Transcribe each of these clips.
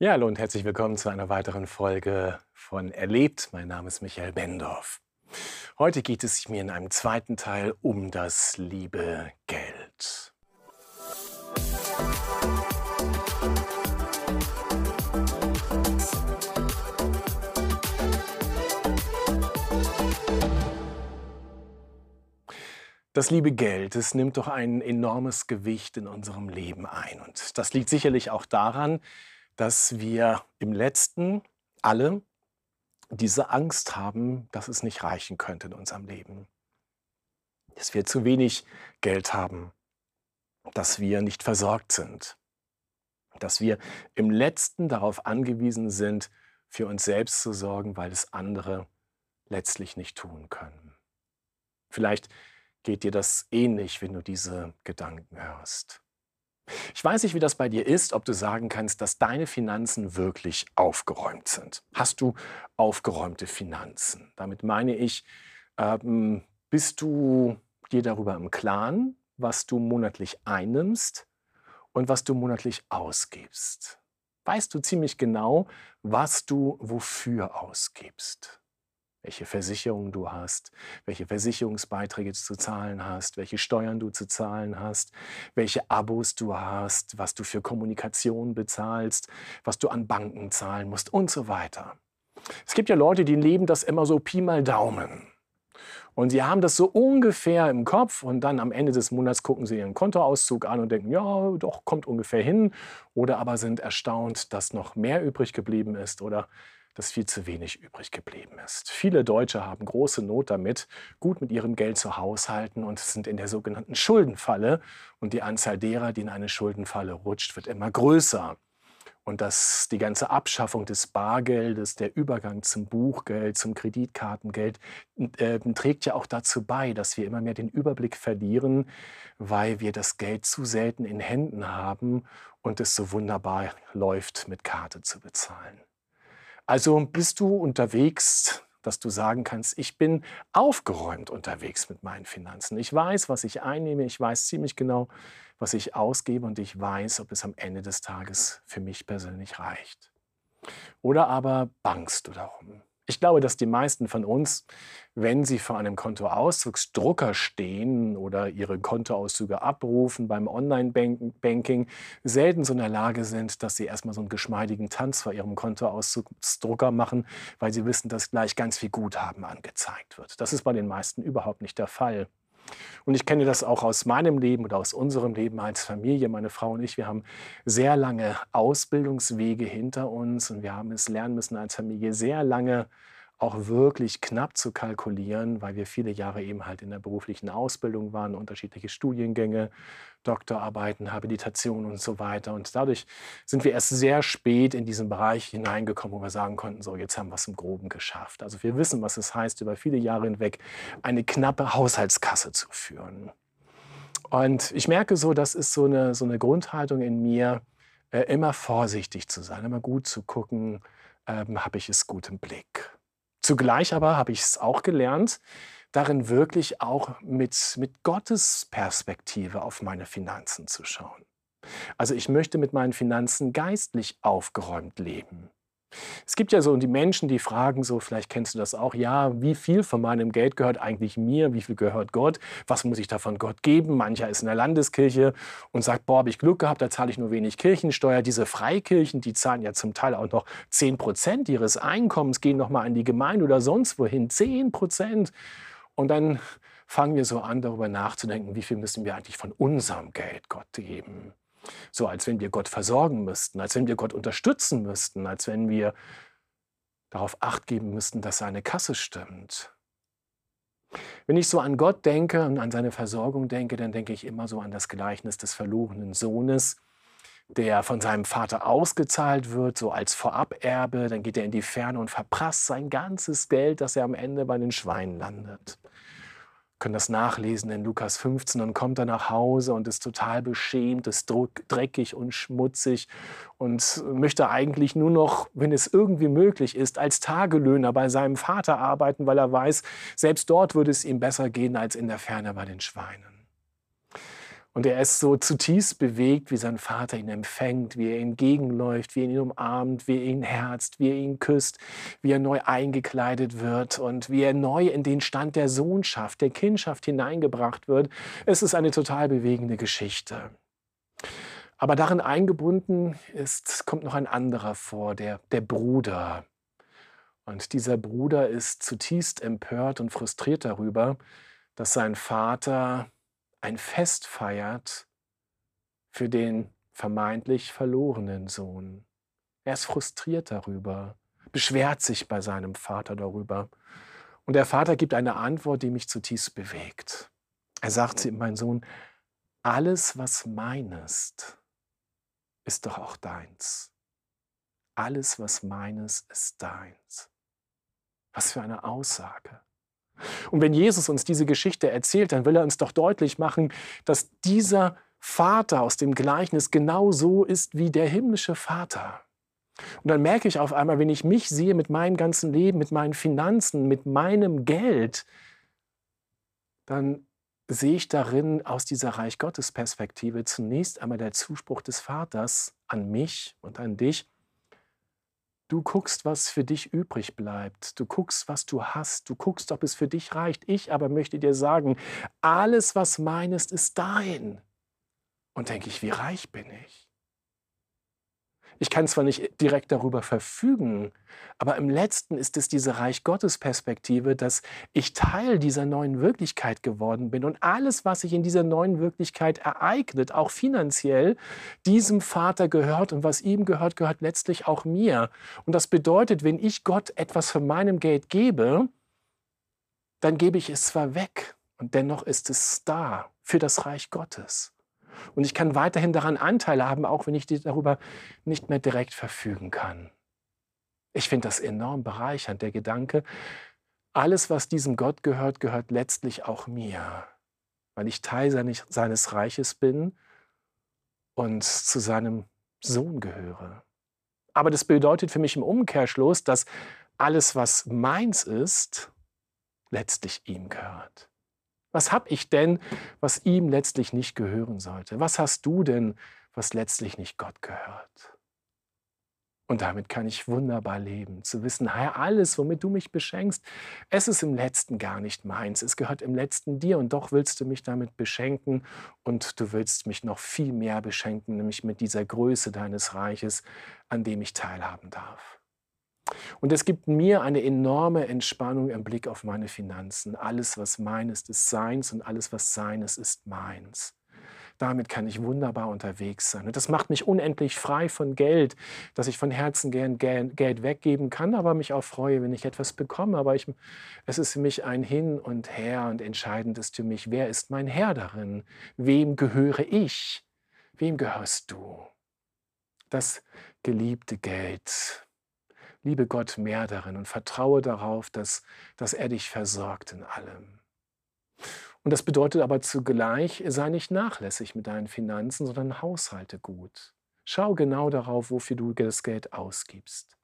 Ja, hallo und herzlich willkommen zu einer weiteren Folge von Erlebt. Mein Name ist Michael Bendorf. Heute geht es mir in einem zweiten Teil um das liebe Geld. Das liebe Geld, es nimmt doch ein enormes Gewicht in unserem Leben ein. Und das liegt sicherlich auch daran, dass wir im letzten alle diese Angst haben, dass es nicht reichen könnte in unserem Leben. Dass wir zu wenig Geld haben, dass wir nicht versorgt sind, dass wir im letzten darauf angewiesen sind, für uns selbst zu sorgen, weil es andere letztlich nicht tun können. Vielleicht geht dir das ähnlich, wenn du diese Gedanken hörst. Ich weiß nicht, wie das bei dir ist, ob du sagen kannst, dass deine Finanzen wirklich aufgeräumt sind. Hast du aufgeräumte Finanzen? Damit meine ich, ähm, bist du dir darüber im Klaren, was du monatlich einnimmst und was du monatlich ausgibst? Weißt du ziemlich genau, was du wofür ausgibst? Welche Versicherungen du hast, welche Versicherungsbeiträge du zu zahlen hast, welche Steuern du zu zahlen hast, welche Abos du hast, was du für Kommunikation bezahlst, was du an Banken zahlen musst und so weiter. Es gibt ja Leute, die leben das immer so Pi mal Daumen. Und sie haben das so ungefähr im Kopf und dann am Ende des Monats gucken sie ihren Kontoauszug an und denken, ja, doch, kommt ungefähr hin. Oder aber sind erstaunt, dass noch mehr übrig geblieben ist oder dass viel zu wenig übrig geblieben ist. Viele Deutsche haben große Not damit, gut mit ihrem Geld zu haushalten und sind in der sogenannten Schuldenfalle. Und die Anzahl derer, die in eine Schuldenfalle rutscht, wird immer größer. Und dass die ganze Abschaffung des Bargeldes, der Übergang zum Buchgeld, zum Kreditkartengeld, äh, trägt ja auch dazu bei, dass wir immer mehr den Überblick verlieren, weil wir das Geld zu selten in Händen haben und es so wunderbar läuft, mit Karte zu bezahlen. Also bist du unterwegs, dass du sagen kannst, ich bin aufgeräumt unterwegs mit meinen Finanzen. Ich weiß, was ich einnehme, ich weiß ziemlich genau, was ich ausgebe und ich weiß, ob es am Ende des Tages für mich persönlich reicht. Oder aber bangst du darum? Ich glaube, dass die meisten von uns, wenn sie vor einem Kontoauszugsdrucker stehen oder ihre Kontoauszüge abrufen beim Online-Banking, selten so in der Lage sind, dass sie erstmal so einen geschmeidigen Tanz vor ihrem Kontoauszugsdrucker machen, weil sie wissen, dass gleich ganz viel Guthaben angezeigt wird. Das ist bei den meisten überhaupt nicht der Fall. Und ich kenne das auch aus meinem Leben oder aus unserem Leben als Familie. Meine Frau und ich, wir haben sehr lange Ausbildungswege hinter uns und wir haben es lernen müssen als Familie sehr lange auch wirklich knapp zu kalkulieren, weil wir viele Jahre eben halt in der beruflichen Ausbildung waren, unterschiedliche Studiengänge, Doktorarbeiten, Habilitation und so weiter. Und dadurch sind wir erst sehr spät in diesen Bereich hineingekommen, wo wir sagen konnten, so jetzt haben wir es im Groben geschafft. Also wir wissen, was es heißt, über viele Jahre hinweg eine knappe Haushaltskasse zu führen. Und ich merke so, das ist so eine, so eine Grundhaltung in mir, äh, immer vorsichtig zu sein, immer gut zu gucken, ähm, habe ich es gut im Blick. Zugleich aber habe ich es auch gelernt, darin wirklich auch mit, mit Gottes Perspektive auf meine Finanzen zu schauen. Also ich möchte mit meinen Finanzen geistlich aufgeräumt leben. Es gibt ja so die Menschen, die fragen so, vielleicht kennst du das auch, ja, wie viel von meinem Geld gehört eigentlich mir, wie viel gehört Gott, was muss ich davon Gott geben? Mancher ist in der Landeskirche und sagt, boah, habe ich Glück gehabt, da zahle ich nur wenig Kirchensteuer. Diese Freikirchen, die zahlen ja zum Teil auch noch 10 Prozent ihres Einkommens, gehen nochmal an die Gemeinde oder sonst wohin, 10 Prozent. Und dann fangen wir so an, darüber nachzudenken, wie viel müssen wir eigentlich von unserem Geld Gott geben. So als wenn wir Gott versorgen müssten, als wenn wir Gott unterstützen müssten, als wenn wir darauf acht geben müssten, dass seine Kasse stimmt. Wenn ich so an Gott denke und an seine Versorgung denke, dann denke ich immer so an das Gleichnis des verlorenen Sohnes, der von seinem Vater ausgezahlt wird, so als Voraberbe. Dann geht er in die Ferne und verprasst sein ganzes Geld, dass er am Ende bei den Schweinen landet können das nachlesen in Lukas 15. Dann kommt er nach Hause und ist total beschämt, ist dreckig und schmutzig und möchte eigentlich nur noch, wenn es irgendwie möglich ist, als Tagelöhner bei seinem Vater arbeiten, weil er weiß, selbst dort würde es ihm besser gehen als in der Ferne bei den Schweinen. Und er ist so zutiefst bewegt, wie sein Vater ihn empfängt, wie er ihn entgegenläuft, wie er ihn umarmt, wie er ihn herzt, wie er ihn küsst, wie er neu eingekleidet wird und wie er neu in den Stand der Sohnschaft, der Kindschaft hineingebracht wird. Es ist eine total bewegende Geschichte. Aber darin eingebunden ist, kommt noch ein anderer vor, der, der Bruder. Und dieser Bruder ist zutiefst empört und frustriert darüber, dass sein Vater ein Fest feiert für den vermeintlich verlorenen Sohn. Er ist frustriert darüber, beschwert sich bei seinem Vater darüber. Und der Vater gibt eine Antwort, die mich zutiefst bewegt. Er sagt zu ihm, mein Sohn, alles, was mein ist, ist doch auch deins. Alles, was meines, ist deins. Was für eine Aussage. Und wenn Jesus uns diese Geschichte erzählt, dann will er uns doch deutlich machen, dass dieser Vater aus dem Gleichnis genau so ist wie der himmlische Vater. Und dann merke ich auf einmal, wenn ich mich sehe mit meinem ganzen Leben, mit meinen Finanzen, mit meinem Geld, dann sehe ich darin aus dieser Reich Gottes Perspektive zunächst einmal der Zuspruch des Vaters an mich und an dich, Du guckst, was für dich übrig bleibt. Du guckst, was du hast. Du guckst, ob es für dich reicht. Ich aber möchte dir sagen, alles, was mein ist, ist dein. Und denke ich, wie reich bin ich? Ich kann zwar nicht direkt darüber verfügen, aber im letzten ist es diese Reich Gottes Perspektive, dass ich Teil dieser neuen Wirklichkeit geworden bin und alles, was sich in dieser neuen Wirklichkeit ereignet, auch finanziell, diesem Vater gehört und was ihm gehört, gehört letztlich auch mir. Und das bedeutet, wenn ich Gott etwas von meinem Geld gebe, dann gebe ich es zwar weg und dennoch ist es da für das Reich Gottes. Und ich kann weiterhin daran Anteile haben, auch wenn ich darüber nicht mehr direkt verfügen kann. Ich finde das enorm bereichernd, der Gedanke, alles, was diesem Gott gehört, gehört letztlich auch mir, weil ich Teil seines Reiches bin und zu seinem Sohn gehöre. Aber das bedeutet für mich im Umkehrschluss, dass alles, was meins ist, letztlich ihm gehört. Was habe ich denn, was ihm letztlich nicht gehören sollte? Was hast du denn, was letztlich nicht Gott gehört? Und damit kann ich wunderbar leben, zu wissen, Herr, alles, womit du mich beschenkst, es ist im letzten gar nicht meins, es gehört im letzten dir und doch willst du mich damit beschenken und du willst mich noch viel mehr beschenken, nämlich mit dieser Größe deines Reiches, an dem ich teilhaben darf. Und es gibt mir eine enorme Entspannung im Blick auf meine Finanzen. Alles, was mein ist, ist seins und alles, was seines, ist meins. Damit kann ich wunderbar unterwegs sein. Und das macht mich unendlich frei von Geld, dass ich von Herzen gern Geld weggeben kann, aber mich auch freue, wenn ich etwas bekomme. Aber ich, es ist für mich ein Hin und Her und entscheidend ist für mich, wer ist mein Herr darin? Wem gehöre ich? Wem gehörst du? Das geliebte Geld, liebe Gott mehr darin und vertraue darauf, dass, dass er dich versorgt in allem. Und das bedeutet aber zugleich, sei nicht nachlässig mit deinen Finanzen, sondern haushalte gut. Schau genau darauf, wofür du das Geld ausgibst.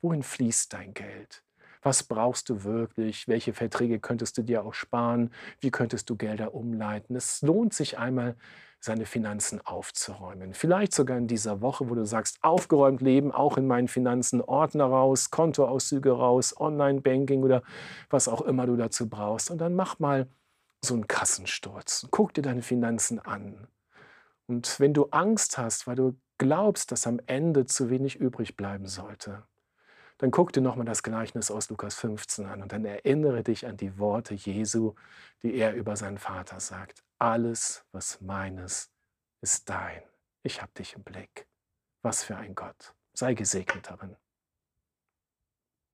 Wohin fließt dein Geld? Was brauchst du wirklich? Welche Verträge könntest du dir auch sparen? Wie könntest du Gelder umleiten? Es lohnt sich einmal, seine Finanzen aufzuräumen. Vielleicht sogar in dieser Woche, wo du sagst, aufgeräumt leben, auch in meinen Finanzen, Ordner raus, Kontoauszüge raus, Online-Banking oder was auch immer du dazu brauchst. Und dann mach mal so einen Kassensturz. Guck dir deine Finanzen an. Und wenn du Angst hast, weil du glaubst, dass am Ende zu wenig übrig bleiben sollte, dann guck dir nochmal das Gleichnis aus Lukas 15 an und dann erinnere dich an die Worte Jesu, die er über seinen Vater sagt. Alles, was meines, ist dein. Ich hab dich im Blick. Was für ein Gott. Sei gesegnet darin.